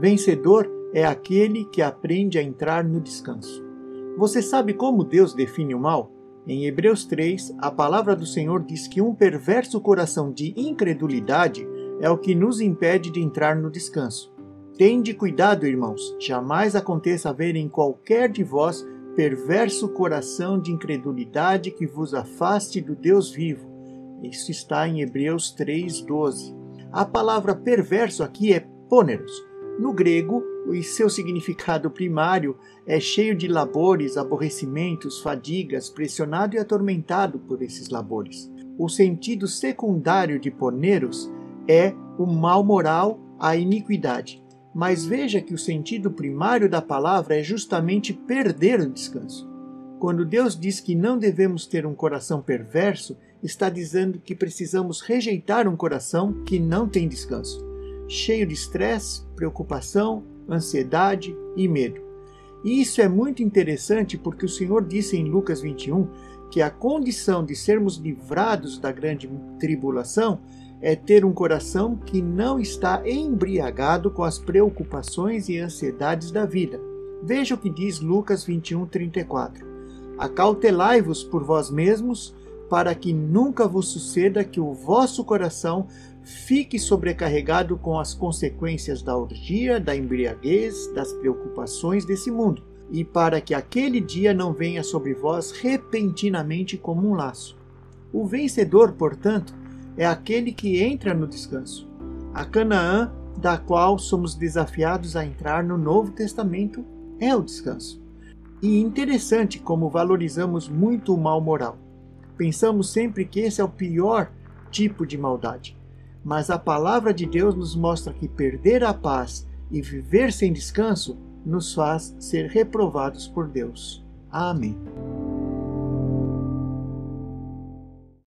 Vencedor é aquele que aprende a entrar no descanso. Você sabe como Deus define o mal? Em Hebreus 3, a palavra do Senhor diz que um perverso coração de incredulidade é o que nos impede de entrar no descanso. Tende cuidado, irmãos, jamais aconteça haver em qualquer de vós perverso coração de incredulidade que vos afaste do Deus vivo. Isso está em Hebreus 3:12. A palavra perverso aqui é pôneros. No grego, o seu significado primário é cheio de labores, aborrecimentos, fadigas, pressionado e atormentado por esses labores. O sentido secundário de poneros é o mal moral, a iniquidade. Mas veja que o sentido primário da palavra é justamente perder o descanso. Quando Deus diz que não devemos ter um coração perverso, está dizendo que precisamos rejeitar um coração que não tem descanso, cheio de estresse, preocupação, ansiedade e medo. E isso é muito interessante porque o Senhor disse em Lucas 21 que a condição de sermos livrados da grande tribulação é ter um coração que não está embriagado com as preocupações e ansiedades da vida. Veja o que diz Lucas 21:34. Acautelai-vos por vós mesmos, para que nunca vos suceda que o vosso coração fique sobrecarregado com as consequências da orgia, da embriaguez, das preocupações desse mundo, e para que aquele dia não venha sobre vós repentinamente como um laço. O vencedor, portanto, é aquele que entra no descanso. A Canaã, da qual somos desafiados a entrar no Novo Testamento, é o descanso. E interessante como valorizamos muito o mal moral. Pensamos sempre que esse é o pior tipo de maldade. Mas a palavra de Deus nos mostra que perder a paz e viver sem descanso nos faz ser reprovados por Deus. Amém.